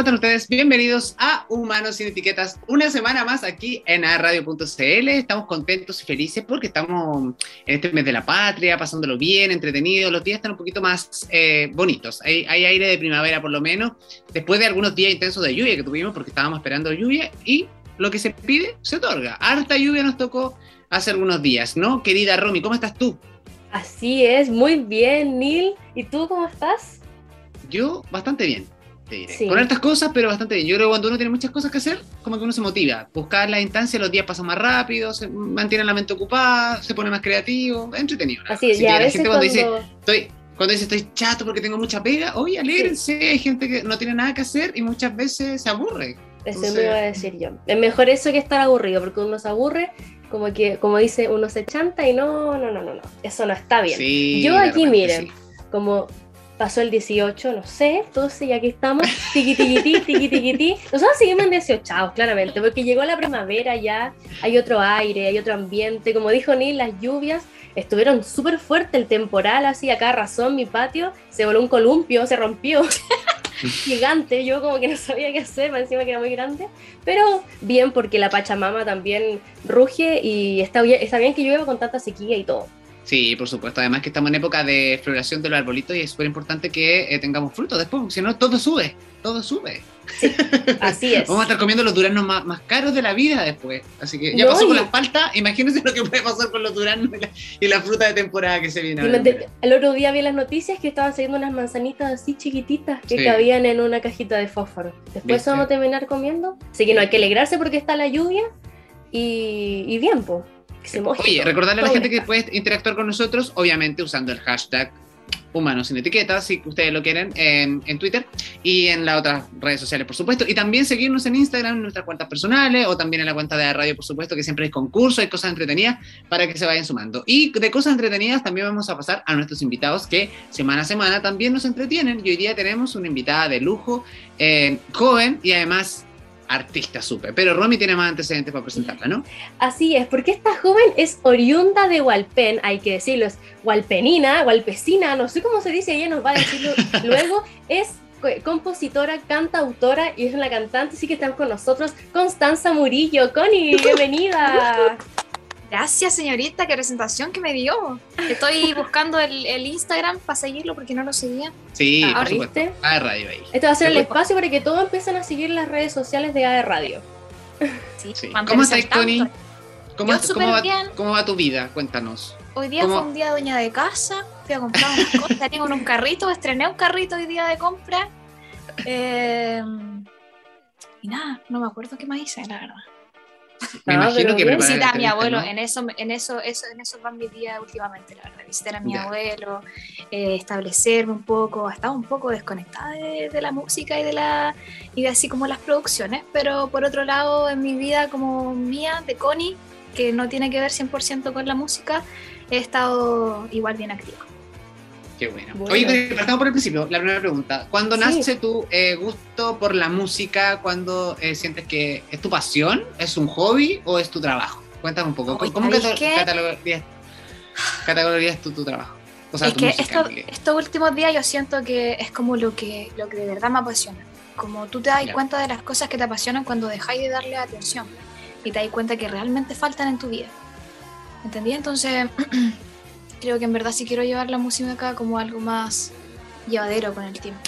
¿cómo están ustedes? Bienvenidos a Humanos sin Etiquetas, una semana más aquí en radio.cl. Estamos contentos y felices porque estamos en este mes de la patria, pasándolo bien, entretenidos. Los días están un poquito más eh, bonitos. Hay, hay, aire de primavera por lo menos, después de algunos días intensos de lluvia que tuvimos porque estábamos esperando lluvia y lo que se pide se otorga. Harta lluvia nos tocó hace algunos días, ¿no? Querida Romy, ¿cómo estás tú? Así es, muy bien, Neil. ¿Y tú cómo estás? Yo bastante bien. Con estas cosas, pero bastante bien. Yo creo que cuando uno tiene muchas cosas que hacer, como que uno se motiva. Buscar la instancia, los días pasan más rápido, se mantiene la mente ocupada, se pone más creativo, entretenido. Así es, y a veces gente cuando, dice, estoy, cuando dice estoy chato porque tengo mucha pega, oye, alégrense, hay gente que no tiene nada que hacer y muchas veces se aburre. Eso me iba a decir yo. Es mejor eso que estar aburrido, porque uno se aburre, como que, como dice, uno se chanta y no, no, no, no, no. Eso no está bien. yo aquí, miren, como pasó el 18, no sé, entonces ya aquí estamos, tiqui tiqui tiqui Nosotros seguimos en 18, claramente, porque llegó la primavera ya, hay otro aire, hay otro ambiente, como dijo Neil, las lluvias estuvieron súper fuerte el temporal, así acá razón mi patio, se voló un columpio, se rompió. gigante, yo como que no sabía qué hacer, encima que era muy grande, pero bien porque la Pachamama también ruge y está bien, está bien que llueva con tanta sequía y todo. Sí, por supuesto. Además que estamos en época de floración de los arbolitos y es súper importante que eh, tengamos frutos después, porque si no, todo sube, todo sube. así es. Vamos a estar comiendo los duranos más, caros de la vida después. Así que ya pasó con las paltas, imagínense lo que puede pasar con los duranos y la, fruta de temporada que se viene. el otro día vi las noticias que estaban saliendo unas manzanitas así chiquititas que cabían en una cajita de fósforo. Después vamos a terminar comiendo. Así que no hay que alegrarse porque está la lluvia y, y bien, pues. Oye, recordarle a la gente que puede interactuar con nosotros, obviamente usando el hashtag Humanos sin etiquetas, si ustedes lo quieren, en, Twitter y en las otras redes sociales, por supuesto. Y también seguirnos en Instagram, en nuestras cuentas personales o también en la cuenta de la radio, por supuesto, que siempre hay concursos, hay cosas entretenidas para que se vayan sumando. Y de cosas entretenidas también vamos a pasar a nuestros invitados que semana a semana también nos entretienen. Y hoy día tenemos una invitada de lujo, eh, joven y además artista supe. Pero Romy tiene más antecedentes para presentarla, ¿no? Así es, porque esta joven es oriunda de Hualpen, hay que decirlo, es hualpenina, hualpecina, no sé cómo se dice, ella nos va a decirlo luego, es compositora, cantautora y es una cantante, sí que está con nosotros, Constanza Murillo. Connie, bienvenida. Gracias, señorita, qué presentación que me dio. Estoy buscando el, Instagram para seguirlo porque no lo seguía. Sí, por supuesto. AE Radio ahí. Este va a ser el espacio para que todos empiecen a seguir las redes sociales de AE Radio. Sí, ¿Cómo estás, Connie? ¿Cómo, va, tu vida? Cuéntanos. Hoy día fue un día dueña de casa, fui a comprar unas cosas, tengo un carrito, estrené un carrito hoy día de compra. Eh, y nada, no me acuerdo qué más hice, la verdad. Me imagino que visitar a mi abuelo, en eso, en eso, eso, en eso van mis días últimamente, la verdad, visitar a mi abuelo, eh, establecerme un poco, estaba un poco desconectada de, la música y de la y de así como las producciones, pero por otro lado en mi vida como mía, de Connie, que no tiene que ver 100% con la música, he estado igual bien activa. Qué bueno. Oye, partamos por el principio. La primera pregunta. ¿Cuándo nace tu eh, gusto por la música? ¿Cuándo eh, sientes que es tu pasión? ¿Es un hobby o es tu trabajo? Cuéntame un poco. ¿Cómo, catalogarías, tú tu trabajo? es que estos últimos días yo siento que es como lo que, lo que de verdad me apasiona. Como tú te das cuenta de las cosas que te apasionan cuando dejáis de darle atención y te das cuenta que realmente faltan en tu vida. ¿Entendí? Entonces creo que en verdad sí quiero llevar la música acá como algo más llevadero con el tiempo.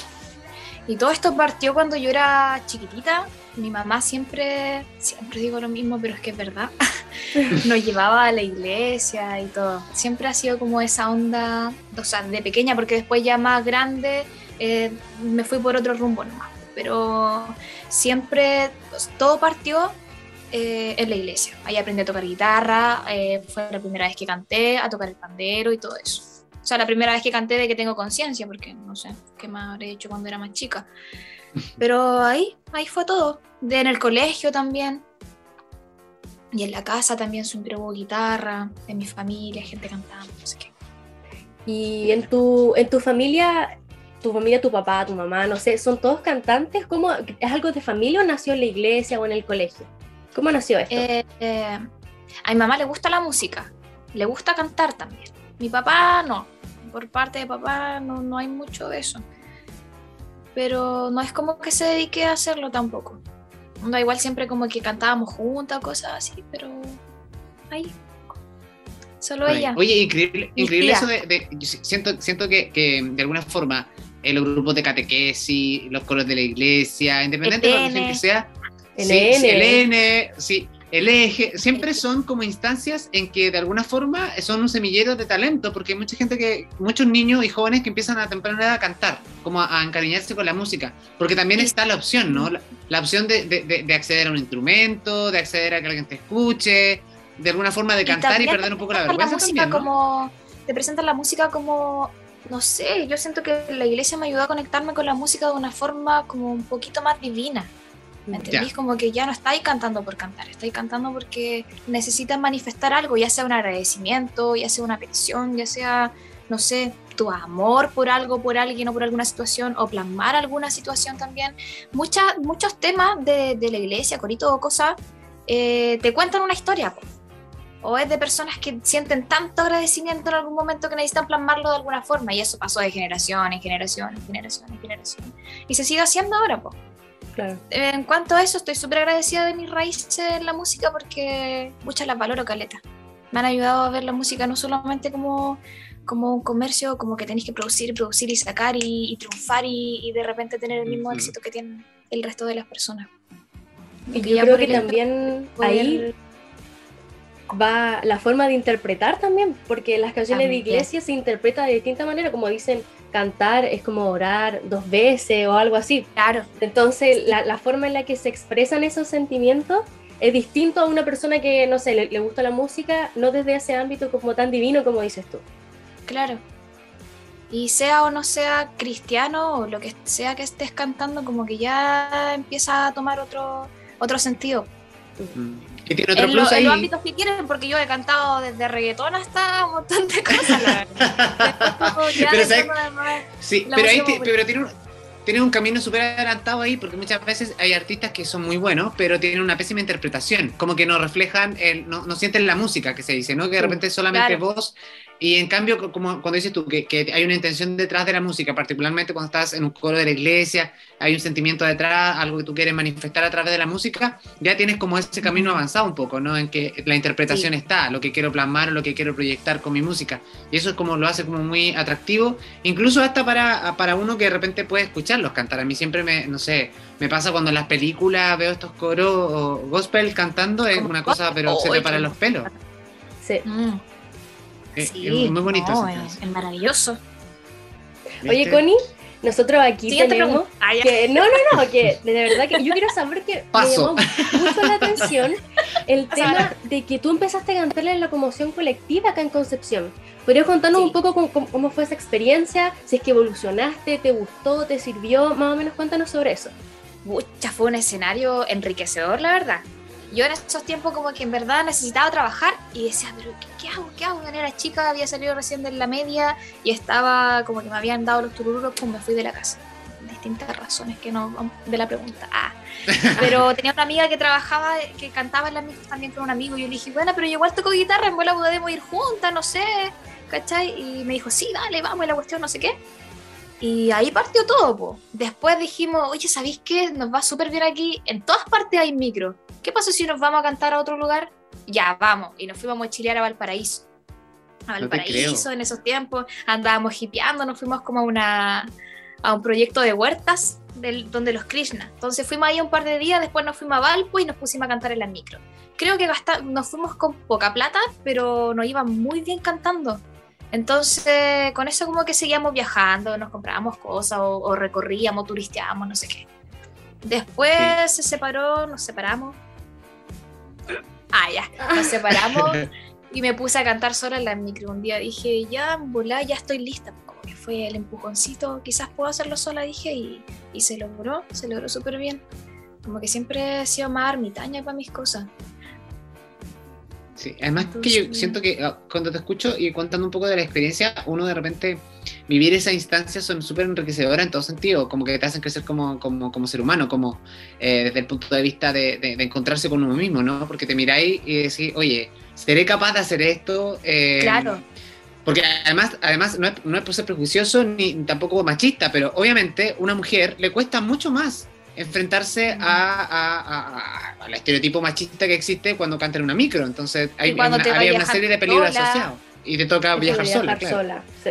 Y todo esto partió cuando yo era chiquitita. Mi mamá siempre, siempre digo lo mismo, pero es que es verdad, nos llevaba a la iglesia y todo. Siempre ha sido como esa onda, o sea, de pequeña, porque después ya más grande eh, me fui por otro rumbo nomás. Pero siempre, pues, todo partió eh, en la iglesia. Ahí aprendí a tocar guitarra, eh, fue la primera vez que canté, a tocar el pandero y todo eso. O sea, la primera vez que canté de que tengo conciencia, porque no sé qué más habré hecho cuando era más chica. Pero ahí, ahí fue todo. De, en el colegio también. Y en la casa también siempre hubo guitarra, en mi familia, gente cantando, no sé qué. Y en tu, en tu familia, tu familia, tu papá, tu mamá, no sé, ¿son todos cantantes? ¿Cómo, ¿Es algo de familia o nació en la iglesia o en el colegio? ¿Cómo nació esto? Eh, eh, a mi mamá le gusta la música, le gusta cantar también. Mi papá no, por parte de papá no, no hay mucho de eso. pero no es como que se dedique a hacerlo tampoco. Da igual siempre como que cantábamos juntas o cosas así, pero ahí. Solo ella. Oye, increíble, increíble eso de, siento, siento que, que, de alguna forma en los grupos de catequesis, los coros de la iglesia, independiente de lo que sea, el sí, el N, sí, el eje, siempre son como instancias en que de alguna forma son un semillero de talento, porque hay mucha gente que, muchos niños y jóvenes que empiezan a temprana edad a cantar, como a, encariñarse con la música, porque también está la opción, ¿no? La, opción de, de, acceder a un instrumento, de acceder a que alguien te escuche, de alguna forma de cantar y, perder un poco la vergüenza. también, como, te presentan la música como, no sé, yo siento que la iglesia me ayudó a conectarme con la música de una forma como un poquito más divina. ¿Me entendís? Como que ya no estáis cantando por cantar, estáis cantando porque necesitas manifestar algo, ya sea un agradecimiento, ya sea una petición, ya sea, no sé, tu amor por algo, por alguien o por alguna situación, o plasmar alguna situación también. Muchas, muchos temas de, de la iglesia, corito o cosas, eh, te cuentan una historia. O es de personas que sienten tanto agradecimiento en algún momento que necesitan plasmarlo de alguna forma. Y eso pasó de generación en generación en generación en generación. Y se sigue haciendo ahora, pues. En cuanto a eso, estoy súper agradecida de mis raíces en la música porque muchas las valoro caleta. Me han ayudado a ver la música no solamente como, como un comercio, como que tenéis que producir, producir y sacar y, triunfar y, de repente tener el mismo éxito que tienen el resto de las personas. Y yo creo que también ahí va la forma de interpretar también, porque las canciones de iglesia se interpretan de distinta manera, como dicen, cantar es como orar dos veces o algo así. Claro. Entonces, la, forma en la que se expresan esos sentimientos es distinto a una persona que, no sé, le, gusta la música, no desde ese ámbito como tan divino como dices tú. Claro. Y sea o no sea cristiano o lo que sea que estés cantando, como que ya empieza a tomar otro, otro sentido. ¿Qué tiene otro en, plus en los ámbitos que quieren, porque yo he cantado desde reggaetón hasta un montón de cosas. pero, sí, pero, ahí pero tiene un, un camino súper adelantado ahí porque muchas veces hay artistas que son muy buenos, pero tienen una pésima interpretación, como que no reflejan, el, no, no sienten la música que se dice, ¿no? Que de repente solamente voz y en cambio, como cuando dices tú que, que, hay una intención detrás de la música, particularmente cuando estás en un coro de la iglesia, hay un sentimiento detrás, algo que tú quieres manifestar a través de la música, ya tienes como ese camino avanzado un poco, ¿no? En que la interpretación está, lo que quiero plasmar, lo que quiero proyectar con mi música. Y eso es como lo hace como muy atractivo, incluso hasta para, para uno que de repente puede escucharlos cantar. A mí siempre me, no sé, me pasa cuando en las películas veo estos coros gospel cantando, es una cosa, pero se te paran los pelos. Sí. Mm. Es, muy bonito. es, maravilloso. Oye, Connie, nosotros aquí tenemos ah, que no, no, no, que de verdad que yo quiero saber que me llamó mucho la atención el tema de que tú empezaste a cantarle en la locomoción colectiva acá en Concepción. ¿Podrías contarnos un poco cómo, cómo, fue esa experiencia? Si es que evolucionaste, te gustó, te sirvió, más o menos cuéntanos sobre eso. Mucha, fue un escenario enriquecedor, la verdad yo en esos tiempos como que en verdad necesitaba trabajar y decía, pero ¿qué, hago? ¿Qué hago? Cuando era chica, había salido recién de la media y estaba como que me habían dado los turururos, pues me fui de la casa. Distintas razones que no de la pregunta. Ah. Pero tenía una amiga que trabajaba, que cantaba en la misma también con un amigo y yo le dije, bueno, pero yo igual toco guitarra, en bola podemos ir juntas, no sé, ¿cachai? Y me dijo, sí, dale, vamos, y la cuestión, no sé qué. Y ahí partió todo, po. Después dijimos, oye, ¿sabéis qué? Nos va súper bien aquí. En todas partes hay micro. ¿Qué pasa si nos vamos a cantar a otro lugar? Ya, vamos. Y nos fuimos a chilear a Valparaíso. A Valparaíso en esos tiempos. Andábamos hipeando, nos fuimos como a, una, a un proyecto de huertas del, donde los Krishna. Entonces fuimos ahí un par de días, después nos fuimos a Valpo y nos pusimos a cantar en la micro. Creo que nos fuimos con poca plata, pero nos iba muy bien cantando. Entonces, con eso como que seguíamos viajando, nos comprábamos cosas o, recorríamos, turisteábamos, no sé qué. Después se separó, nos separamos. Ah, ya, nos separamos y me puse a cantar sola en la micro. Un día dije, ya, volá, ya estoy lista. Como que fue el empujoncito, quizás puedo hacerlo sola, dije, y, y se logró, se logró súper bien. Como que siempre he sido más ermitaña para mis cosas. Sí, además que yo siento que ah, cuando te escucho y contando un poco de la experiencia, uno de repente vivir esa instancia son súper enriquecedoras en todo sentido, como que te hacen crecer como, como, como ser humano, como eh, desde el punto de vista de, de, encontrarse con uno mismo, ¿no? Porque te miráis y decís, oye, ¿seré capaz de hacer esto? Eh, claro. Porque además, además no, es, no es por ser prejuicioso ni tampoco machista, pero obviamente una mujer le cuesta mucho más enfrentarse a, al estereotipo machista que existe cuando canta en una micro. Entonces hay una, había una serie de peligros asociados. Y te toca viajar, sola. sola. Sí.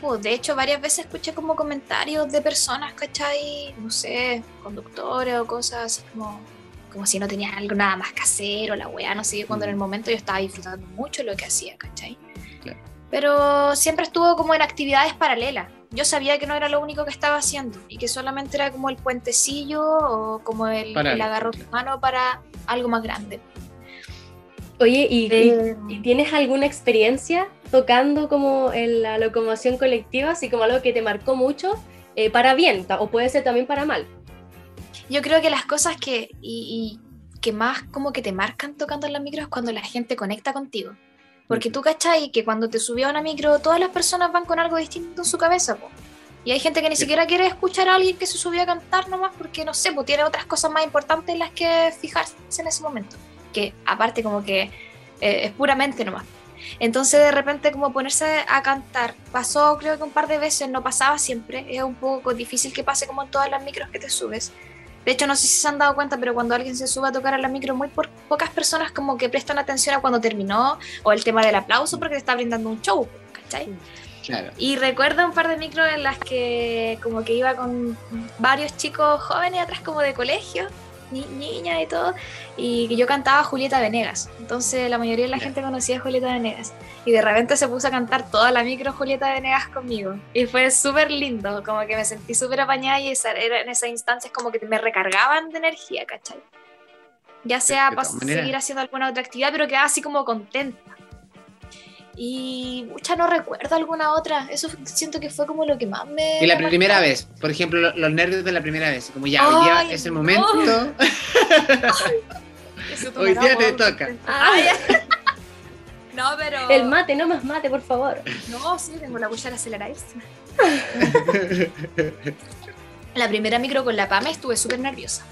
Pues de hecho varias veces escuché como comentarios de personas, ¿cachai? No sé, conductores o cosas así como, como si no tenía algo nada más que hacer o la weá, no sé, cuando en el mm. momento yo estaba disfrutando mucho lo que hacía, ¿cachai? Pero siempre estuvo como en actividades paralelas yo sabía que no era lo único que estaba haciendo y que solamente era como el puentecillo o como el, el agarro mano para algo más grande. Oye, ¿y, tienes alguna experiencia tocando como en la locomoción colectiva, así como algo que te marcó mucho, eh, para bien o puede ser también para mal? Yo creo que las cosas que, y, que más como que te marcan tocando en la micro es cuando la gente conecta contigo. Porque tú cachai que cuando te subí a una micro, todas las personas van con algo distinto en su cabeza, po. Y hay gente que ni siquiera quiere escuchar a alguien que se subió a cantar nomás porque, no sé, pues tiene otras cosas más importantes en las que fijarse en ese momento. Que aparte como que eh, es puramente nomás. Entonces de repente como ponerse a cantar, pasó creo que un par de veces, no pasaba siempre, es un poco difícil que pase como en todas las micros que te subes. De hecho, no sé si se han dado cuenta, pero cuando alguien se sube a tocar a la micro, muy pocas personas como que prestan atención a cuando terminó o el tema del aplauso porque te está brindando un show, ¿cachai? Claro. Y recuerdo un par de micros en las que como que iba con varios chicos jóvenes atrás como de colegio, ni, niñas y todo, y yo cantaba Julieta Venegas. Entonces la mayoría de la gente conocía a Julieta Venegas y de repente se puso a cantar toda la micro Julieta Venegas conmigo. Y fue súper lindo, como que me sentí súper apañada y esa, era, en esas instancias como que me recargaban de energía, ¿cachai? Ya sea para seguir haciendo alguna otra actividad, pero quedaba así como contenta. Y mucha no recuerdo alguna otra. Eso siento que fue como lo que más me. Y la primera vez, por ejemplo, los nervios de la primera vez. Como ya, hoy día es el momento. hoy día te toca. Ay, no, pero. El mate, no más mate, por favor. No, sí, tengo la cuchara aceleradísima. la primera micro con la PAME estuve súper nerviosa.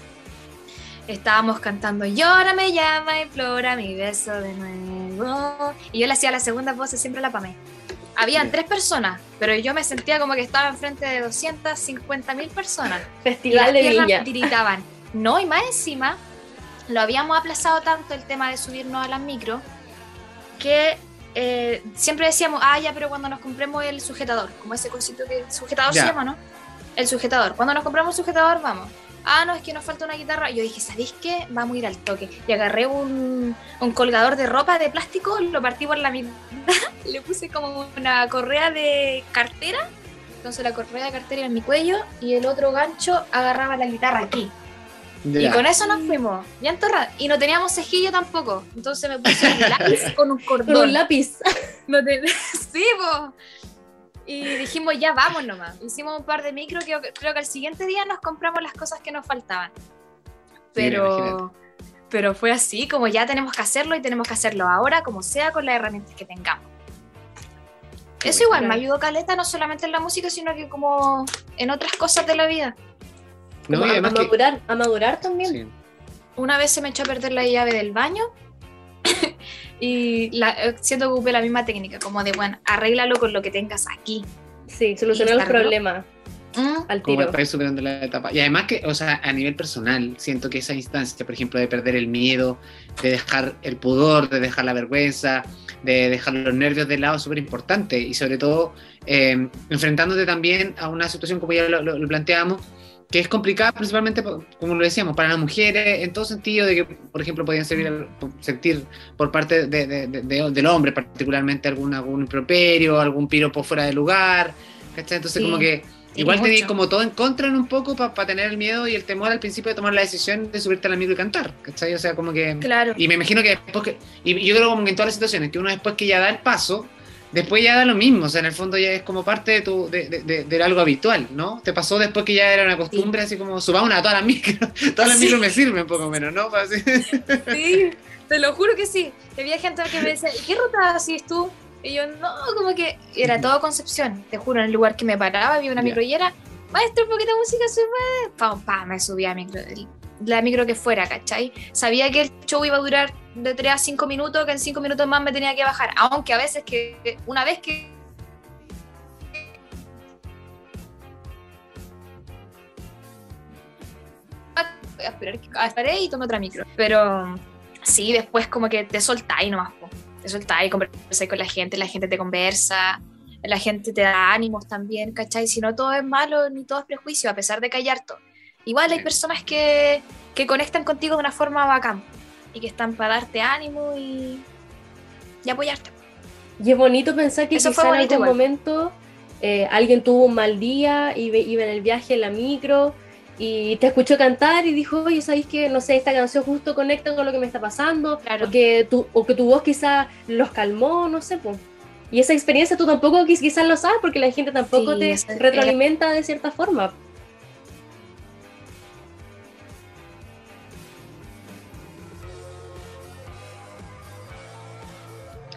Estábamos cantando Llora, me llama, implora mi beso de nuevo. Y yo le hacía la segunda voz siempre a la PAME. Habían tres personas, pero yo me sentía como que estaba enfrente de 250 mil personas. Festival de Viña. gritaban. No, y más encima, lo habíamos aplazado tanto el tema de subirnos a las micro que eh, siempre decíamos, ah, ya, pero cuando nos compremos el sujetador, como ese cosito que el sujetador se llama, ¿no? El sujetador. Cuando nos compramos el sujetador, vamos. Ah, no, es que nos falta una guitarra. Yo dije, ¿sabéis qué? Vamos a ir al toque. Y agarré un, un colgador de ropa de plástico, lo partí por la mitad, le puse como una correa de cartera. Entonces la correa de cartera en mi cuello y el otro gancho agarraba la guitarra aquí. Y con eso nos fuimos, ya entorrados. Y no teníamos cejilla tampoco. Entonces me puse un lápiz con un cordón. un lápiz. No sí, po. Y dijimos, ya vamos nomás. Hicimos un par de micros, creo, creo que al siguiente día nos compramos las cosas que nos faltaban. Pero, pero fue así, como ya tenemos que hacerlo y tenemos que hacerlo ahora, como sea, con las herramientas que tengamos. Eso igual me ayudó Caleta, no solamente en la música, sino que como en otras cosas de la vida a, madurar, a madurar también. Una vez se me echó a perder la llave del baño y la, eh, siento que ocupé la misma técnica, como de, bueno, arréglalo con lo que tengas aquí. Sí, solucionar el problema. ¿Mm? Al tiro. Como superando la etapa. Y además que, o sea, a nivel personal, siento que esa instancia, por ejemplo, de perder el miedo, de dejar el pudor, de dejar la vergüenza, de dejar los nervios de lado es súper importante. Y sobre todo, eh, enfrentándote también a una situación como ya lo planteamos, que es complicada principalmente, como lo decíamos, para las mujeres, en todo sentido de que, por ejemplo, podían servir, sentir por parte del hombre particularmente algún, algún improperio, algún piropo fuera de lugar, ¿cachai? Entonces como que igual te como todo en contra en un poco para tener el miedo y el temor al principio de tomar la decisión de subirte al amigo y cantar, ¿cachai? O sea, como que... Claro. Y me imagino que después que... Y yo creo como que en todas las situaciones, que uno después que ya da el paso, después ya da lo mismo, o sea, en el fondo ya es como parte de, tu, de, de, algo habitual, ¿no? Te pasó después que ya era una costumbre, así como subamos a todas las micros, todas las micros me sirven poco menos, ¿no? Sí, te lo juro que sí. Había gente que me decía, ¿y qué ruta haces tú? Y yo, no, como que era todo Concepción, te juro, en el lugar que me paraba había una micro y era, maestro, poquito de música, sube, pam, pam, me subía a micro. La micro que fuera, ¿cachai? Sabía que el show iba a durar de 3 a 5 minutos, que en 5 minutos más me tenía que bajar, aunque a veces que una vez que voy a esperar que estaré y tomo otra micro. Pero sí, después como que te soltáis nomás, po. te soltáis, conversáis con la gente, la gente te conversa, la gente te da ánimos también, ¿cachai? Si no todo es malo ni todo es prejuicio, a pesar de que hay harto. Igual hay personas que, que conectan contigo de una forma bacán y que están para darte ánimo y, y apoyarte. Y es bonito pensar que Eso quizá en algún momento eh, alguien tuvo un mal día y iba en el viaje en la micro y te escuchó cantar y dijo, oye, ¿sabéis que, no sé, esta canción justo conecta con lo que me está pasando? Claro. O, que tu, o que tu voz quizá los calmó, no sé, pues. Y esa experiencia tú tampoco quizás lo sabes porque la gente tampoco te retroalimenta de cierta forma.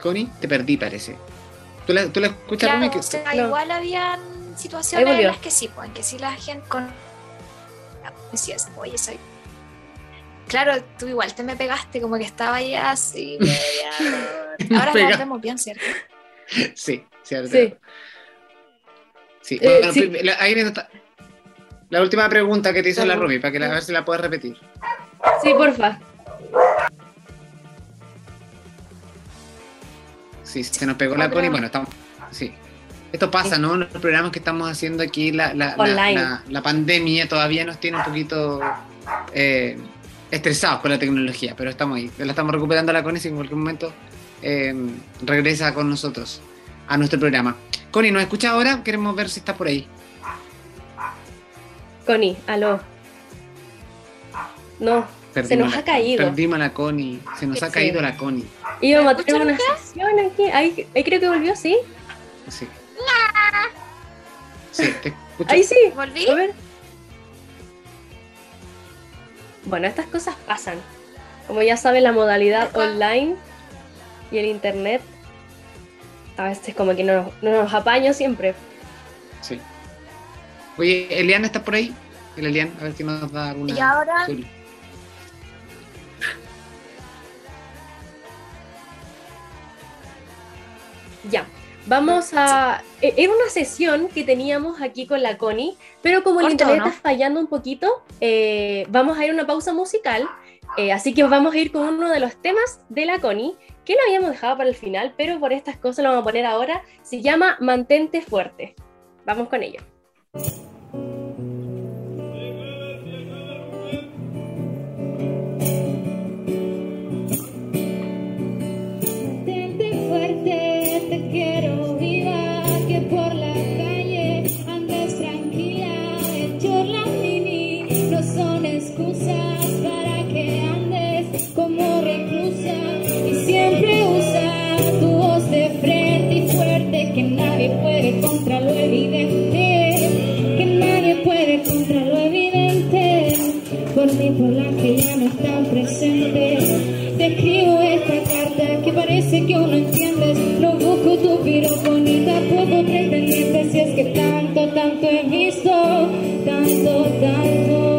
Connie, te perdí, parece. ¿Tú la, tú la escuchas, claro, Igual habían situaciones en las que sí, pues, en que sí la gente con decías, oye, soy... Claro, tú igual te me pegaste, como que estaba ya así, Ahora nos vemos bien, ¿cierto? Sí, cierto. Sí. sí. Eh, la, la, última pregunta que te hizo la Rumi, para que la, a ver si la puedes repetir. Sí, porfa. Sí, se nos pegó la Connie. Bueno, estamos. Sí. Esto pasa, ¿no? Los programas que estamos haciendo aquí, la, la, pandemia todavía nos tiene un poquito eh, estresados con la tecnología, pero estamos ahí. La estamos recuperando la Connie y en cualquier momento eh, regresa con nosotros a nuestro programa. Connie, ¿nos escucha ahora? Queremos ver si está por ahí. Connie, aló. No, se nos ha caído. Perdimos a la Connie, se nos ha caído la Connie. Íbamos a tener una sesión aquí. Ahí, ahí creo que volvió, ¿sí? Sí. Sí, te escucho. Ahí sí. ¿Volví? A ver. Bueno, estas cosas pasan. Como ya saben, la modalidad online y el internet a veces como que no, nos apaño siempre. Sí. Oye, Eliana está por ahí. El Elian, a ver si nos da alguna. Y ahora. Ya. Vamos a. E, era una sesión que teníamos aquí con la Connie, pero como el internet está fallando un poquito, eh, vamos a ir a una pausa musical. Eh, así que vamos a ir con uno de los temas de la Connie, que lo habíamos dejado para el final, pero por estas cosas lo vamos a poner ahora. Se llama Mantente Fuerte. Vamos con ello. Parece que uno entiendes, no busco tu piropo ni tampoco pretendiente, si es que tanto, tanto he visto, tanto, tanto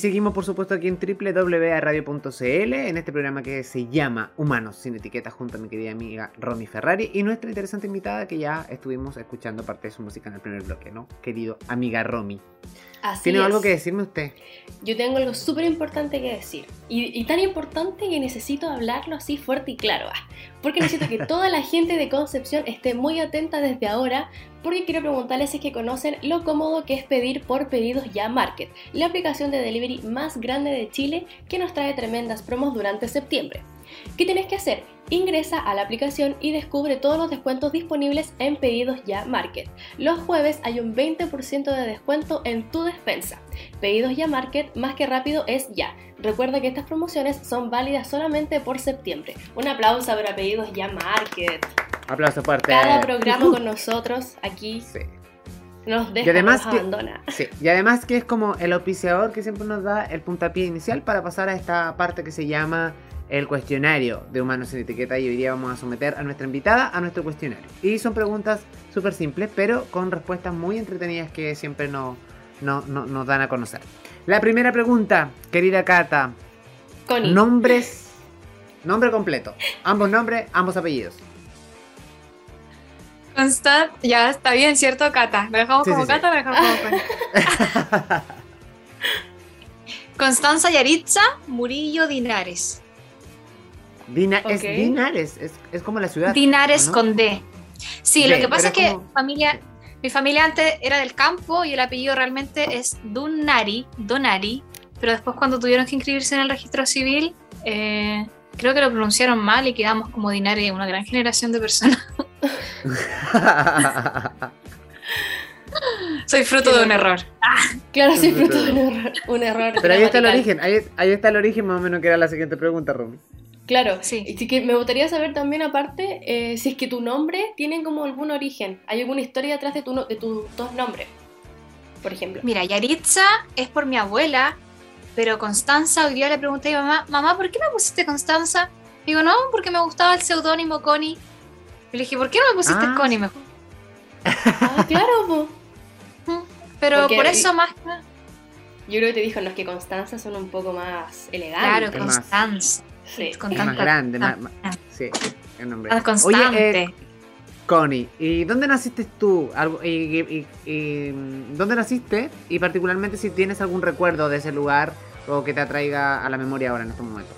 seguimos, por supuesto, aquí en www.radio.cl, en este programa que se llama Humanos sin etiqueta, junto a mi querida amiga Romy Ferrari y nuestra interesante invitada que ya estuvimos escuchando parte de su música en el primer bloque, ¿no? Querido amiga Romy. ¿Tiene algo que decirme usted? Yo tengo algo súper importante que decir. Y, tan importante que necesito hablarlo así fuerte y claro. Ah, porque necesito que toda la gente de Concepción esté muy atenta desde ahora. Porque quiero preguntarles si es que conocen lo cómodo que es pedir por pedidos ya Market, la aplicación de delivery más grande de Chile que nos trae tremendas promos durante septiembre. ¿Qué tienes que hacer? Ingresa a la aplicación y descubre todos los descuentos disponibles en Pedidos Ya Market. Los jueves hay un 20% de descuento en tu despensa. Pedidos Ya Market, más que rápido es ya. Recuerda que estas promociones son válidas solamente por septiembre. Un aplauso para Pedidos Ya Market. Aplauso fuerte. Cada programa con nosotros aquí. Nos deja, y además nos abandona. y además que es como el auspiciador que siempre nos da el puntapié inicial para pasar a esta parte que se llama el cuestionario de Humanos sin Etiqueta y hoy día vamos a someter a nuestra invitada a nuestro cuestionario. Y son preguntas súper simples, pero con respuestas muy entretenidas que siempre no, nos dan a conocer. La primera pregunta, querida Cata. Nombres. Nombre completo. Ambos nombres, ambos apellidos. Constant, ya está bien, ¿cierto, Cata? ¿Lo dejamos como Cata o lo dejamos como Constanza Yaritza Murillo Dinares es Dinares, es, como la ciudad. Dinares con D. Sí, lo que pasa es que familia, mi familia antes era del campo y el apellido realmente es Dunari, Donari, pero después cuando tuvieron que inscribirse en el registro civil, eh, creo que lo pronunciaron mal y quedamos como Dinari, una gran generación de personas. soy fruto de un error. claro, soy fruto de un error. Un error Pero ahí está el origen, ahí, ahí, está el origen más o menos que era la siguiente pregunta, Rumi. Claro, sí. Y que me gustaría saber también, aparte, eh, si es que tu nombre tiene como algún origen. ¿Hay alguna historia detrás de, tu, de tus dos nombres? Por ejemplo. Mira, Yaritza es por mi abuela, pero Constanza, hoy día le pregunté a mi mamá, mamá, ¿por qué me pusiste Constanza? Digo, no, porque me gustaba el seudónimo Connie. Y le dije, ¿por qué no me pusiste ah, Connie mejor? Ah, claro, Pero por eso más Yo creo que te dijo, no, es que Constanza son un poco más elegantes. Claro, Constanza. Sí, con más grande, más, sí, el nombre. Más constante. Eh, Connie, ¿y dónde naciste tú? Y, ¿Dónde naciste? Y particularmente si tienes algún recuerdo de ese lugar o que te atraiga a la memoria ahora en estos momentos.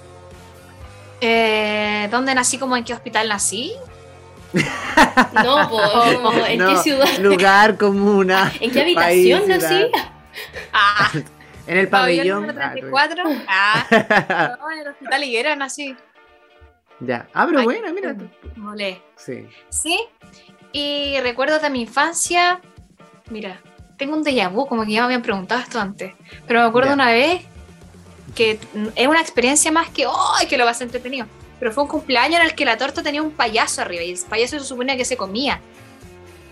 Eh, ¿Dónde nací? ¿Como en qué hospital nací? No, pues, ¿en qué ciudad? Lugar, comuna. ¿En qué habitación nací? Ah. En el pabellón. 34. Ah, ah. en el hospital Higuera nací. Ya. Ah, pero bueno, mira. Molé. Sí. Sí. Y recuerdo de mi infancia. Mira, tengo un déjà vu, como que ya me habían preguntado esto antes. Pero me acuerdo una vez que es una experiencia más que, ¡ay! que lo vas a entretenido. Pero fue un cumpleaños en el que la torta tenía un payaso arriba y el payaso se suponía que se comía.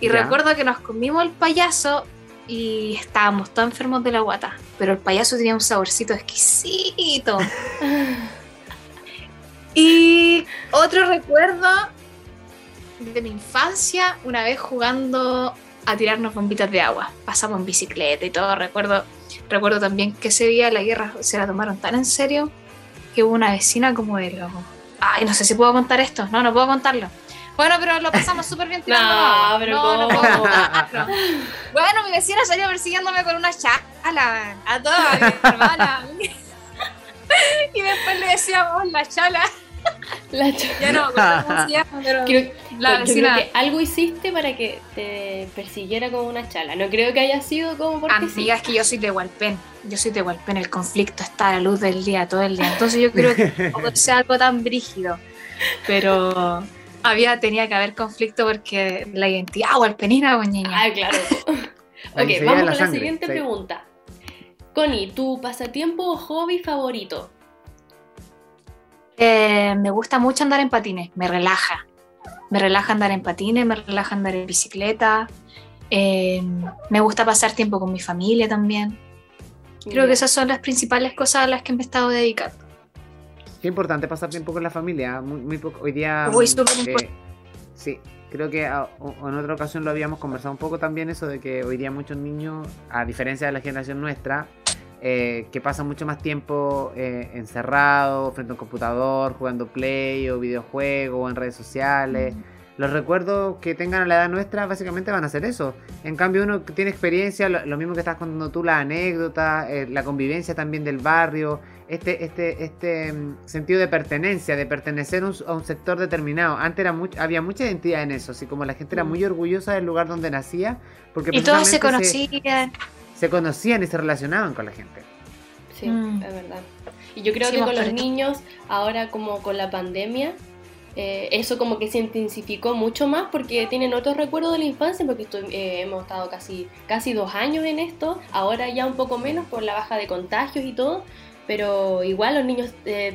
Y recuerdo que nos comimos el payaso y estábamos todos enfermos de la guata, pero el payaso tenía un saborcito exquisito. y otro recuerdo de mi infancia, una vez jugando a tirarnos bombitas de agua. Pasamos en bicicleta y todo. Recuerdo, recuerdo también que ese día la guerra se la tomaron tan en serio que hubo una vecina como de loco. Ay, no sé si puedo contar esto. No, no puedo contarlo. Bueno, pero lo pasamos súper bien tirando no, pero no, no, Bueno, mi vecina salió persiguiéndome con una chala a toda mi hermana. y después le decíamos la chala. La chala. Ya no, ¿cómo se llama? Pero la vecina. Creo que algo hiciste para que te persiguiera como una chala. No creo que haya sido como porque Amiga, es que yo soy de Hualpén. Yo soy de Hualpén. El conflicto está a la luz del día, todo el día. Entonces yo creo que no sea algo tan brígido. Pero había, tenía que haber conflicto porque la identidad o el penina o niña. Ah, claro. ok, vamos con la siguiente pregunta. Connie, ¿tu pasatiempo o hobby favorito? Eh, me gusta mucho andar en patines, me relaja. Me relaja andar en patines, me relaja andar en bicicleta. Eh, me gusta pasar tiempo con mi familia también. Creo que esas son las principales cosas a las que me he estado dedicando. Qué importante pasar tiempo con la familia. Muy, muy poco. Hoy día. eh, sí, creo que en otra ocasión lo habíamos conversado un poco también, eso de que hoy día muchos niños, a diferencia de la generación nuestra, eh, que pasan mucho más tiempo eh, encerrado frente a un computador, jugando play o videojuegos o en redes sociales. Los recuerdos que tengan a la edad nuestra básicamente van a ser eso. En cambio uno que tiene experiencia, lo, mismo que estás contando tú, la anécdota, eh, la convivencia también del barrio, este, este, este mm, sentido de pertenencia, de pertenecer a un sector determinado. Antes era había mucha identidad en eso, así como la gente era mm. muy orgullosa del lugar donde nacía. Porque y todos se conocían se conocían y se relacionaban con la gente. Sí, mm. es verdad. Y yo creo que con los niños, ahora como con la pandemia, eh, eso como que se intensificó mucho más porque tienen otros recuerdos de la infancia, porque eh, hemos estado casi, casi dos años en esto, ahora ya un poco menos por la baja de contagios y todo, pero igual los niños eh,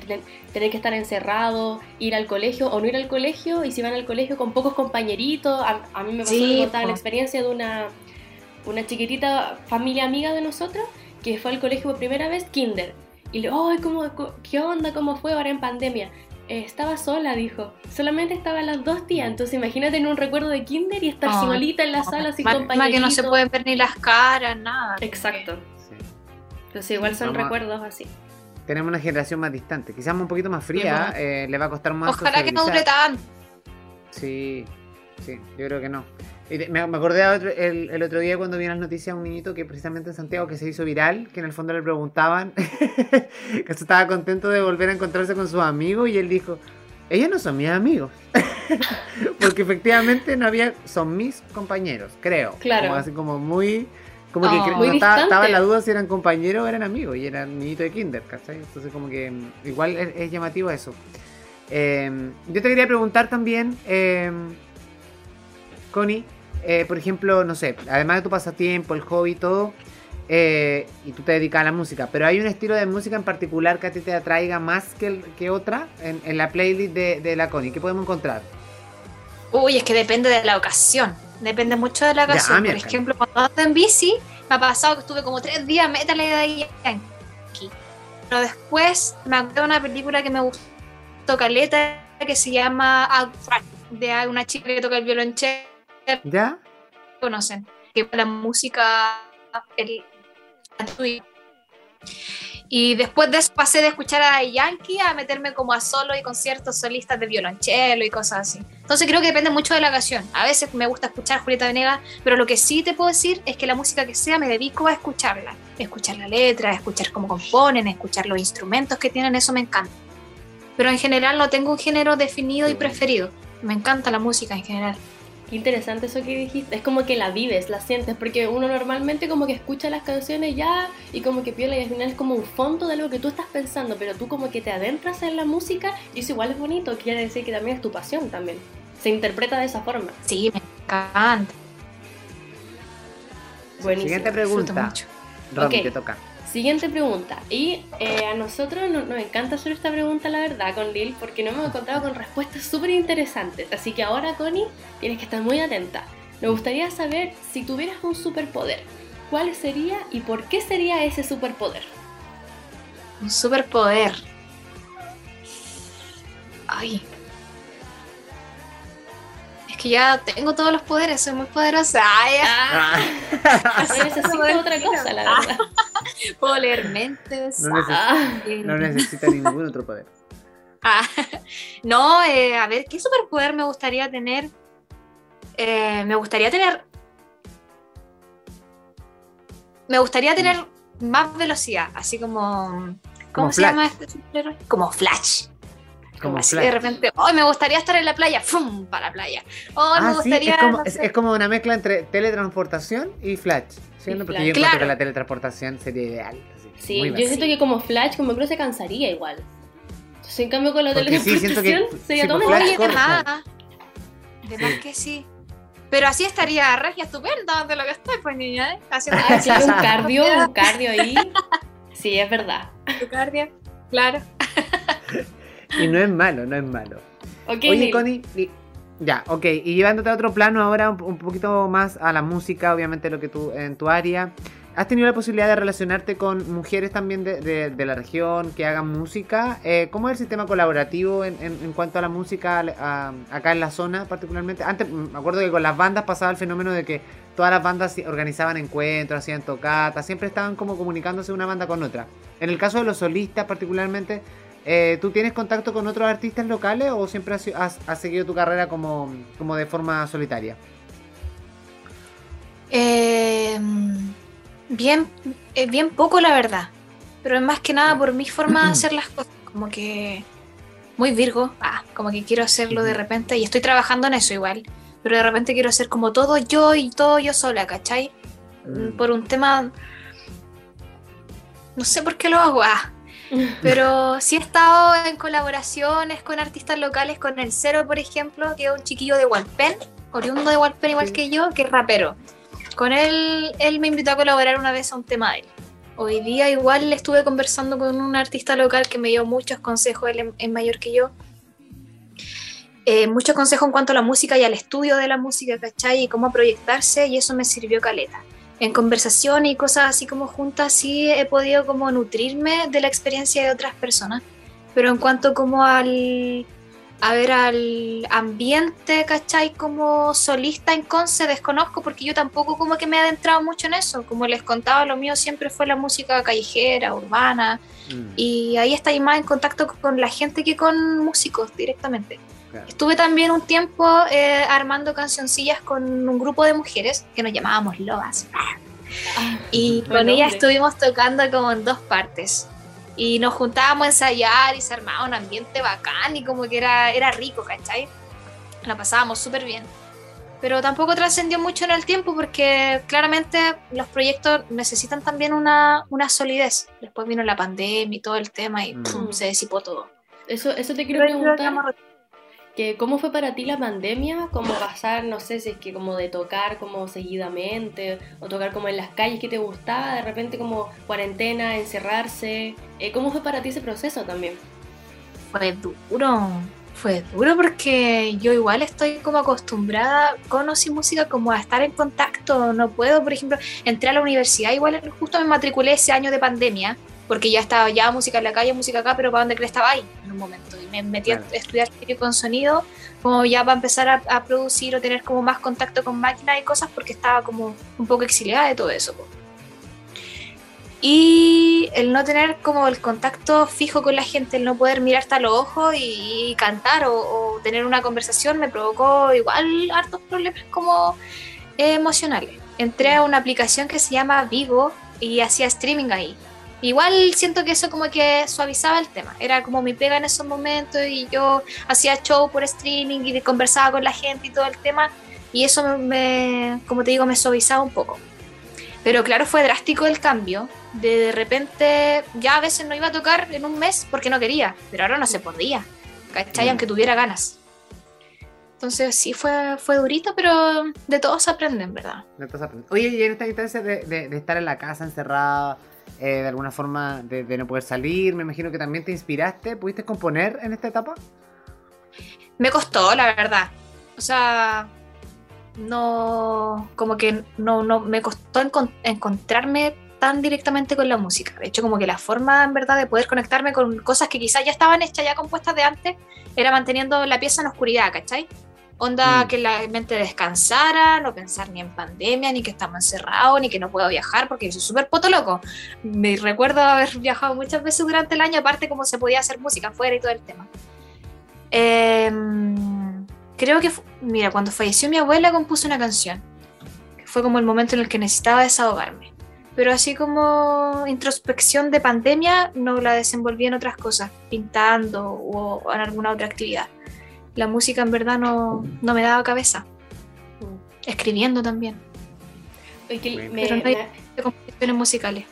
tienen que estar encerrados, ir al colegio o no ir al colegio, y si van al colegio con pocos compañeritos, a, mí me pasó sí, contar la experiencia de una una chiquitita familia amiga de nosotros que fue al colegio por primera vez, kinder. Y le, oh, ¿cómo, ¿qué onda? ¿Cómo fue ahora en pandemia? Eh, estaba sola, dijo. Solamente estaban las dos tías. Entonces imagínate tener un recuerdo de kinder y estar solita en la sala sin compañeritos. Más que no se pueden ver ni las caras, nada. Exacto. Entonces igual son recuerdos así. Tenemos una generación más distante. Quizás un poquito más fría, eh, le va a costar más. Ojalá que no dure tanto. Sí, sí, yo creo que no. Me, acordé el, otro día cuando vi las noticias un niñito que precisamente en Santiago que se hizo viral, que en el fondo le preguntaban que estaba contento de volver a encontrarse con sus amigos y él dijo, ellos no son mis amigos. Porque efectivamente no había, son mis compañeros, creo. Claro. Como así como muy... Como que oh, estaba, en la duda si eran compañeros o eran amigos y eran niñito de kinder, ¿cachai? Entonces como que mm, igual es, llamativo eso. Em, yo te quería preguntar también, eh, Connie, eh, por ejemplo, no sé, además de tu pasatiempo, el hobby y todo, eh, y tú te dedicas a la música, pero hay un estilo de música en particular que a ti te atraiga más que, que otra en, la playlist de, la Connie. ¿Qué podemos encontrar? Uy, es que depende de la ocasión. Depende mucho de la ocasión. por ejemplo, cuando ando en bici, me ha pasado que estuve como tres días métale de ahí aquí. Pero después me acuerdo de una película que me gustó caleta que se llama de una chica que toca el violonchelo ¿Ya? Conocen. Que la música. El, y después de eso pasé de escuchar a Yankee a meterme como a solo y conciertos solistas de violonchelo y cosas así. Entonces creo que depende mucho de la ocasión. A veces me gusta escuchar Julieta Venegas, pero lo que sí te puedo decir es que la música que sea me dedico a escucharla. Escuchar la letra, escuchar cómo componen, escuchar los instrumentos que tienen, eso me encanta. Pero en general no tengo un género definido y preferido. Me encanta la música en general. Qué interesante eso que dijiste. Es como que la vives, la sientes, porque uno normalmente como que escucha las canciones ya y como que piola y al final es como un fondo de lo que tú estás pensando, pero tú como que te adentras en la música y eso igual es bonito, quiere decir que también es tu pasión también. Se interpreta de esa forma. Sí, me encanta. Buenísimo. Siguiente pregunta. Ron, te toca. Siguiente pregunta. Y eh, a nosotros nos, encanta hacer esta pregunta, la verdad, con Lil, porque nos hemos encontrado con respuestas súper interesantes. Así que ahora, Connie, tienes que estar muy atenta. Nos gustaría saber si tuvieras un superpoder, ¿cuál sería y por qué sería ese superpoder? Un superpoder. Ay, que ya tengo todos los poderes, soy muy poderosa. Ay, ah. necesito otra cosa, la verdad. Puedo leer mentes. No, necesita, ningún otro poder. Ah. no, eh, a ver, ¿qué superpoder me gustaría tener? Eh, me gustaría tener. Me gustaría tener más velocidad, así como. ¿Cómo se llama este superhéroe? Como Flash. Como de repente, hoy me gustaría estar en la playa, ¡fum! para la playa. Hoy me ah, gustaría. es, como, una mezcla entre teletransportación y Flash. ¿cierto? Porque yo creo que la teletransportación sería ideal. sí, yo siento que como Flash, como creo se cansaría igual. Entonces, en cambio, con la teletransportación sería todo más. de más. De más que sí. Pero así estaría regia estupenda de lo que estoy, pues niña, ¿eh? Haciendo ah, un cardio, un cardio ahí. Sí, es verdad. Tu cardio, claro. Y no es malo, no es malo. Oye, Connie, ya, ok. Y llevándote a otro plano ahora, un, poquito más a la música, obviamente lo que tú, en tu área. ¿Has tenido la posibilidad de relacionarte con mujeres también de, la región que hagan música? Eh, ¿Cómo es el sistema colaborativo en, cuanto a la música acá en la zona particularmente? Antes me acuerdo que con las bandas pasaba el fenómeno de que todas las bandas organizaban encuentros, hacían tocatas, siempre estaban como comunicándose una banda con otra. En el caso de los solistas particularmente, eh, ¿tú tienes contacto con otros artistas locales o siempre has, seguido tu carrera como, como de forma solitaria? Eh Bien, eh, bien poco la verdad, pero es más que nada por mi forma de hacer las cosas, como que muy Virgo, ah, como que quiero hacerlo de repente y estoy trabajando en eso igual, pero de repente quiero hacer como todo yo y todo yo sola, ¿cachai? Mm. Por un tema... No sé por qué lo hago, ah, pero sí he estado en colaboraciones con artistas locales, con el Cero, por ejemplo, que es un chiquillo de Walpen, oriundo de Walpen igual que yo, que es rapero. Con él, él me invitó a colaborar una vez a un tema de él. Hoy día igual estuve conversando con un artista local que me dio muchos consejos, él es mayor que yo. Eh, muchos consejos en cuanto a la música y al estudio de la música, ¿cachai? Y cómo proyectarse y eso me sirvió caleta. En conversación y cosas así como juntas sí he podido como nutrirme de la experiencia de otras personas. Pero en cuanto como al, a ver al ambiente, ¿cachai? Como solista en Conce, desconozco porque yo tampoco como que me he adentrado mucho en eso. Como les contaba, lo mío siempre fue la música callejera, urbana. Mm. Y ahí estáis más en contacto con la gente que con músicos directamente. Estuve también un tiempo eh, armando cancioncillas con un grupo de mujeres que nos llamábamos Lobas. Ah, y con ellas estuvimos tocando como en dos partes y nos juntábamos a ensayar y se armaba un ambiente bacán y como que era, era rico, ¿cachai? La pasábamos súper bien. Pero tampoco trascendió mucho en el tiempo porque claramente los proyectos necesitan también una, una solidez. Después vino la pandemia y todo el tema y mm. se disipó todo. Eso, eso te quiero preguntar que cómo fue para ti la pandemia, como pasar, no sé, si es que como de tocar como seguidamente o tocar como en las calles que te gustaba, de repente como cuarentena, encerrarse, eh, ¿cómo fue para ti ese proceso también? Fue duro, fue duro porque yo igual estoy como acostumbrada con o sin música como a estar en contacto, no puedo, por ejemplo, entré a la universidad, igual justo me matriculé ese año de pandemia porque ya estaba ya música en la calle, música acá, pero ¿para dónde crees estaba ahí en un momento? Y me metí a estudiar con sonido, como ya para empezar a, producir o tener como más contacto con máquinas y cosas, porque estaba como un poco exiliada de todo eso. Y el no tener como el contacto fijo con la gente, el no poder mirarte a los ojos y, cantar o, tener una conversación me provocó igual hartos problemas como emocionales. Entré a una aplicación que se llama Vigo y hacía streaming ahí Igual siento que eso como que suavizaba el tema. Era como mi pega en esos momentos y yo hacía show por streaming y conversaba con la gente y todo el tema. Y eso me, como te digo, me suavizaba un poco. Pero claro, fue drástico el cambio. De, de repente, ya a veces no iba a tocar en un mes porque no quería, pero ahora no se podía. ¿Cachai? Mm. Aunque tuviera ganas. Entonces sí fue, fue durito, pero de todos aprenden, ¿verdad? De todos aprenden. Oye, y en esta instancia de, de estar en la casa encerrada, eh, de alguna forma de, no poder salir. Me imagino que también te inspiraste. ¿Pudiste componer en esta etapa? Me costó, la verdad. O sea, no, como que no, no, me costó encontrarme tan directamente con la música. De hecho, como que la forma en verdad de poder conectarme con cosas que quizás ya estaban hechas, ya compuestas de antes, era manteniendo la pieza en oscuridad, ¿cachai? Onda mm. que la mente descansara, no pensar ni en pandemia, ni que estamos encerrados, ni que no puedo viajar, porque soy súper poto loco. Me recuerdo haber viajado muchas veces durante el año, aparte como se podía hacer música afuera y todo el tema. Em, creo que, mira, cuando falleció mi abuela compuse una canción, que fue como el momento en el que necesitaba desahogarme. Pero así como introspección de pandemia, no la desenvolví en otras cosas, pintando o en alguna otra actividad la música en verdad no, me daba cabeza. Escribiendo también. Pero no hay composiciones musicales.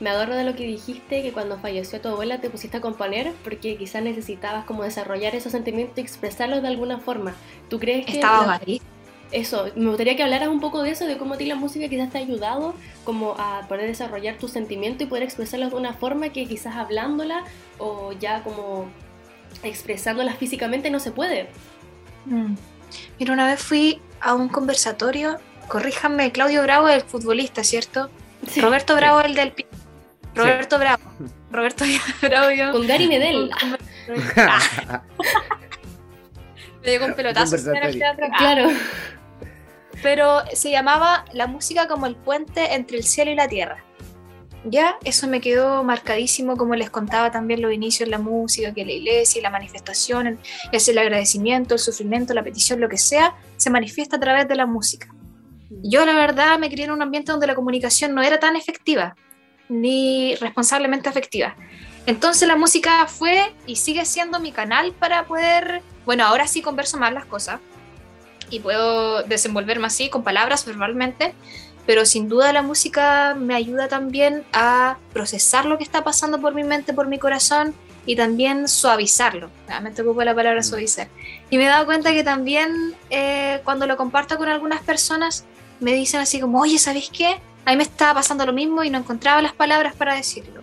Me agarro de lo que dijiste, que cuando falleció tu abuela te pusiste a componer porque quizás necesitabas como desarrollar esos sentimientos y expresarlos de alguna forma. ¿Tú crees que... Estaba ahí. Eso, me gustaría que hablaras un poco de eso, de cómo a ti la música quizás te ha ayudado como a poder desarrollar tu sentimiento y poder expresarlos de una forma que quizás hablándola o ya como expresándolas físicamente no se puede. Mm. Mira, una vez fui a un conversatorio, corríjanme, Claudio Bravo, el futbolista, ¿cierto? Roberto Bravo, el del... Roberto Bravo. Roberto Bravo. Yo. Con Gary Medel. Me dio un pelotazo en el teatro. Claro. Pero se llamaba La música como el puente entre el cielo y la tierra. Ya, eso me quedó marcadísimo, como les contaba también los inicios, la música, que la iglesia, la manifestación, es el agradecimiento, el sufrimiento, la petición, lo que sea, se manifiesta a través de la música. Yo la verdad me crié en un ambiente donde la comunicación no era tan efectiva, ni responsablemente efectiva. Entonces la música fue y sigue siendo mi canal para poder, bueno, ahora sí converso más las cosas y puedo desenvolverme así con palabras verbalmente, pero sin duda la música me ayuda también a procesar lo que está pasando por mi mente, por mi corazón y también suavizarlo. Realmente ocupo la palabra mm. suavizar. Y me he dado cuenta que también eh, cuando lo comparto con algunas personas me dicen así como, oye, ¿sabéis qué? A mí me estaba pasando lo mismo y no encontraba las palabras para decirlo.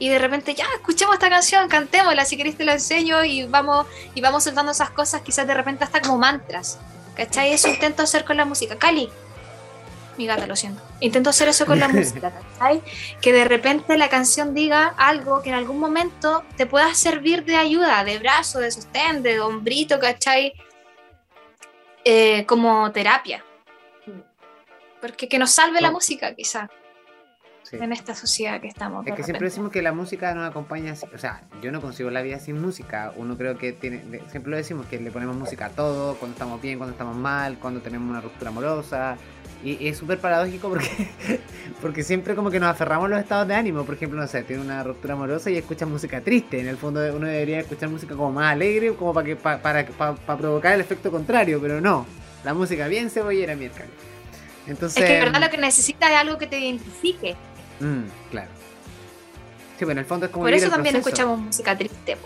Y de repente, ya, escuchemos esta canción, cantémosla, si queréis te la enseño y vamos, y vamos soltando esas cosas, quizás de repente hasta como mantras. ¿Cachai? Eso intento hacer con la música. Cali, mi gata, lo siento. Intento hacer eso con la música, ¿cachai? Que de repente la canción diga algo que en algún momento te pueda servir de ayuda, de brazo, de sostén, de hombrito, ¿cachai? Eh, como terapia. Porque que nos salve la música, quizá. En esta sociedad que estamos. Es que siempre decimos que la música nos acompaña, o sea, yo no consigo la vida sin música. Uno creo que tiene, siempre lo decimos que le ponemos música a todo, cuando estamos bien, cuando estamos mal, cuando tenemos una ruptura amorosa, y, es súper paradójico porque, porque siempre como que nos aferramos a los estados de ánimo. Por ejemplo, no sé, tiene una ruptura amorosa y escucha música triste. En el fondo uno debería escuchar música como más alegre, como para, que, para, para, provocar el efecto contrario, pero no. La música bien cebollera miércoles. Entonces, es que en verdad lo que necesitas es algo que te identifique. Mm, claro. Sí, bueno, en el fondo es como... Por eso también escuchamos música triste.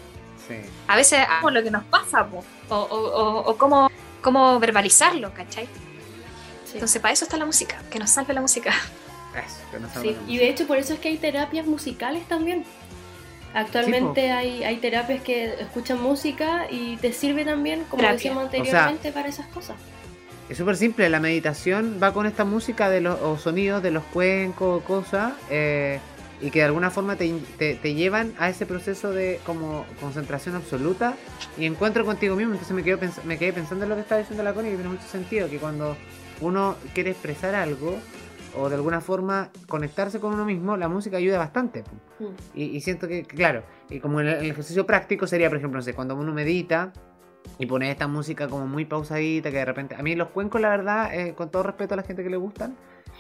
Sí. A veces hagamos lo que nos pasa, po. o, o, o, cómo, cómo verbalizarlo, ¿cachai? Entonces, para eso está la música, que nos salve la música. Eso, que nos salve la música. Y de hecho, por eso es que hay terapias musicales también. Actualmente hay, hay terapias que escuchan música y te sirve también, como decíamos anteriormente, para esas cosas. Es súper simple, la meditación va con esta música de los o sonidos de los cuencos, cosas, eh, y que de alguna forma te, te, llevan a ese proceso de como concentración absoluta y encuentro contigo mismo. Entonces me, quedo me quedé pensando en lo que estaba diciendo la Connie, que tiene mucho sentido, que cuando uno quiere expresar algo o de alguna forma conectarse con uno mismo, la música ayuda bastante. Mm. Y, siento que, claro, y como el, el, ejercicio práctico sería, por ejemplo, no sé, cuando uno medita y pone esta música como muy pausadita, que de repente, a mí los cuencos, la verdad, eh, con todo respeto a la gente que le gustan,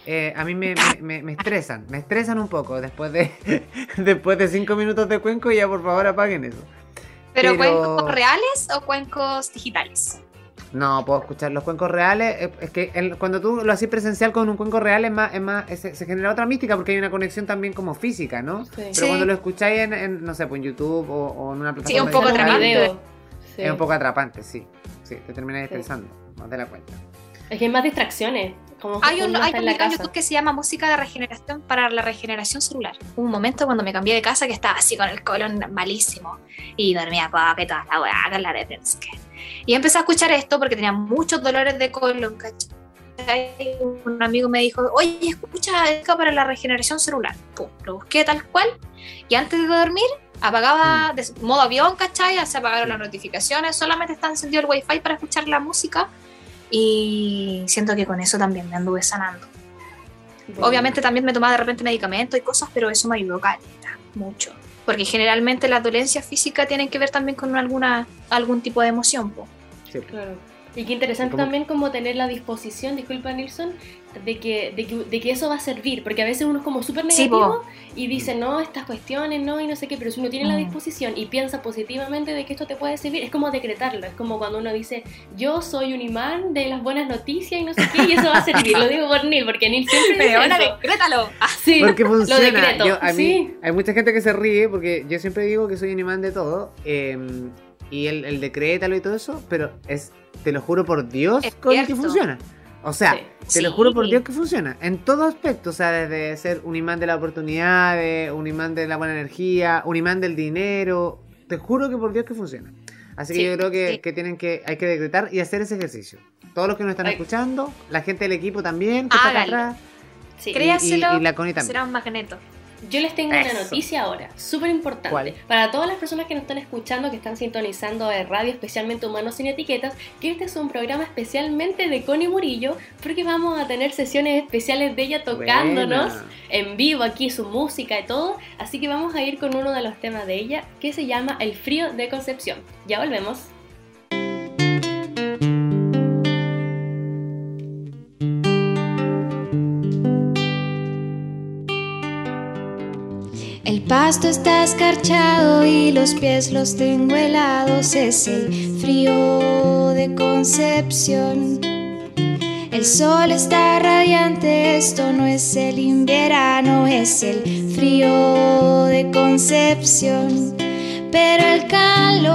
eh, a mí me, me, estresan, me estresan un poco después de, después de cinco minutos de cuenco y ya por favor apaguen eso. ¿Pero, cuencos reales o cuencos digitales? No, puedo escuchar los cuencos reales. Es que cuando tú lo haces presencial con un cuenco real es más, es más se, genera otra mística porque hay una conexión también como física, ¿no? Pero cuando lo escucháis en, no sé, pues en YouTube o, en una plataforma. Sí, un poco atrapante. Es un poco atrapante, sí. Sí, te terminas estresando, no te la cuenta. Es que hay más distracciones. Como hay un, hay un en YouTube que se llama Música de Regeneración para la Regeneración Celular. Hubo un momento cuando me cambié de casa que estaba así con el colon malísimo y dormía poco y toda la weá con la de y empecé a escuchar esto porque tenía muchos dolores de colon, Un amigo me dijo, oye, escucha esto para la regeneración celular. Pum, lo busqué tal cual y antes de dormir apagaba mm. de modo avión, ¿cachai? Se apagaron las notificaciones, solamente está encendido el wifi para escuchar la música y siento que con eso también me anduve sanando. Obviamente también me tomaba de repente medicamentos y cosas, pero eso me ayudó caleta, mucho porque generalmente las dolencias físicas tienen que ver también con alguna algún tipo de emoción. Sí. Claro. Y qué interesante también como tener la disposición, disculpa Nilsson, de que, de que, de que eso va a servir, porque a veces uno es como súper negativo y dice, no, estas cuestiones, no, y no sé qué, pero si uno tiene la disposición y piensa positivamente de que esto te puede servir, es como decretarlo, es como cuando uno dice, yo soy un imán de las buenas noticias y no sé qué, y eso va a servir, lo digo por Nil, porque Nil siempre dice Pero decrétalo. Así, porque funciona. Lo decreto. a mí, Hay mucha gente que se ríe porque yo siempre digo que soy un imán de todo, em, y el, el decrétalo y todo eso, pero es, te lo juro por Dios, con el que funciona. O sea, te lo juro por Dios que funciona. En todo aspecto. O sea, desde ser un imán de la oportunidad, un imán de la buena energía, un imán del dinero. Te juro que por Dios que funciona. Así que yo creo que, tienen que, hay que decretar y hacer ese ejercicio. Todos los que nos están escuchando, la gente del equipo también, que está atrás. Sí. Créaselo, y, la Connie también. será un magneto. Yo les tengo una noticia ahora, súper importante. Para todas las personas que nos están escuchando, que están sintonizando de radio, especialmente Humanos sin Etiquetas, que este es un programa especialmente de Connie Murillo, porque vamos a tener sesiones especiales de ella tocándonos en vivo aquí, su música y todo. Así que vamos a ir con uno de los temas de ella, que se llama El frío de Concepción. Ya volvemos. Pasto está escarchado y los pies los tengo helados. Es el frío de Concepción. El sol está radiante, esto no es el invierno, es el frío de Concepción. Pero el calor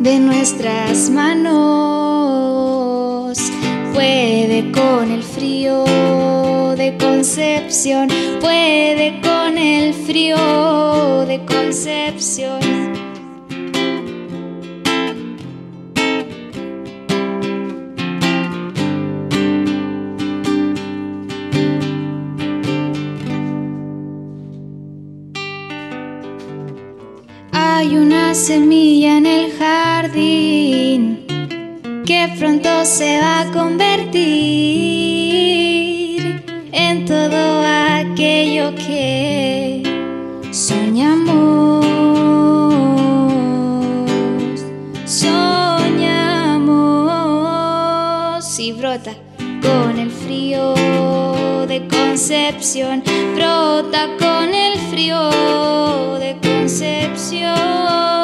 de nuestras manos puede con el frío de Concepción, puede con el frío de Concepción. Hay una semilla en el jardín que pronto se va a convertir todo aquello que soñamos. Soñamos y brota con el frío de Concepción, brota con el frío de Concepción.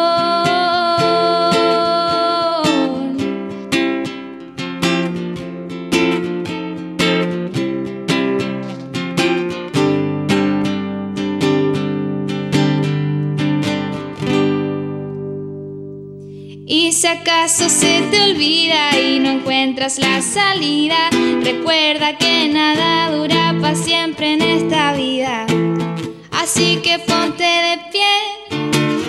Acaso se te olvida y no encuentras la salida, recuerda que nada dura para siempre en esta vida. Así que ponte de pie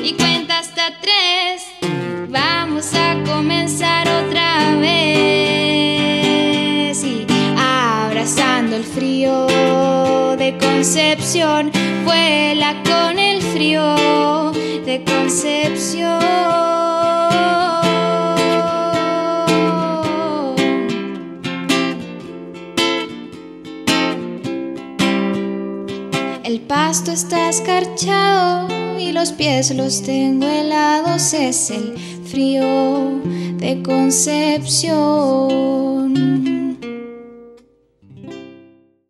y cuenta hasta tres. Vamos a comenzar otra vez. Y abrazando el frío de Concepción, vuela con el frío de Concepción. Pasto está escarchado y los pies los tengo helados. Es el frío de Concepción.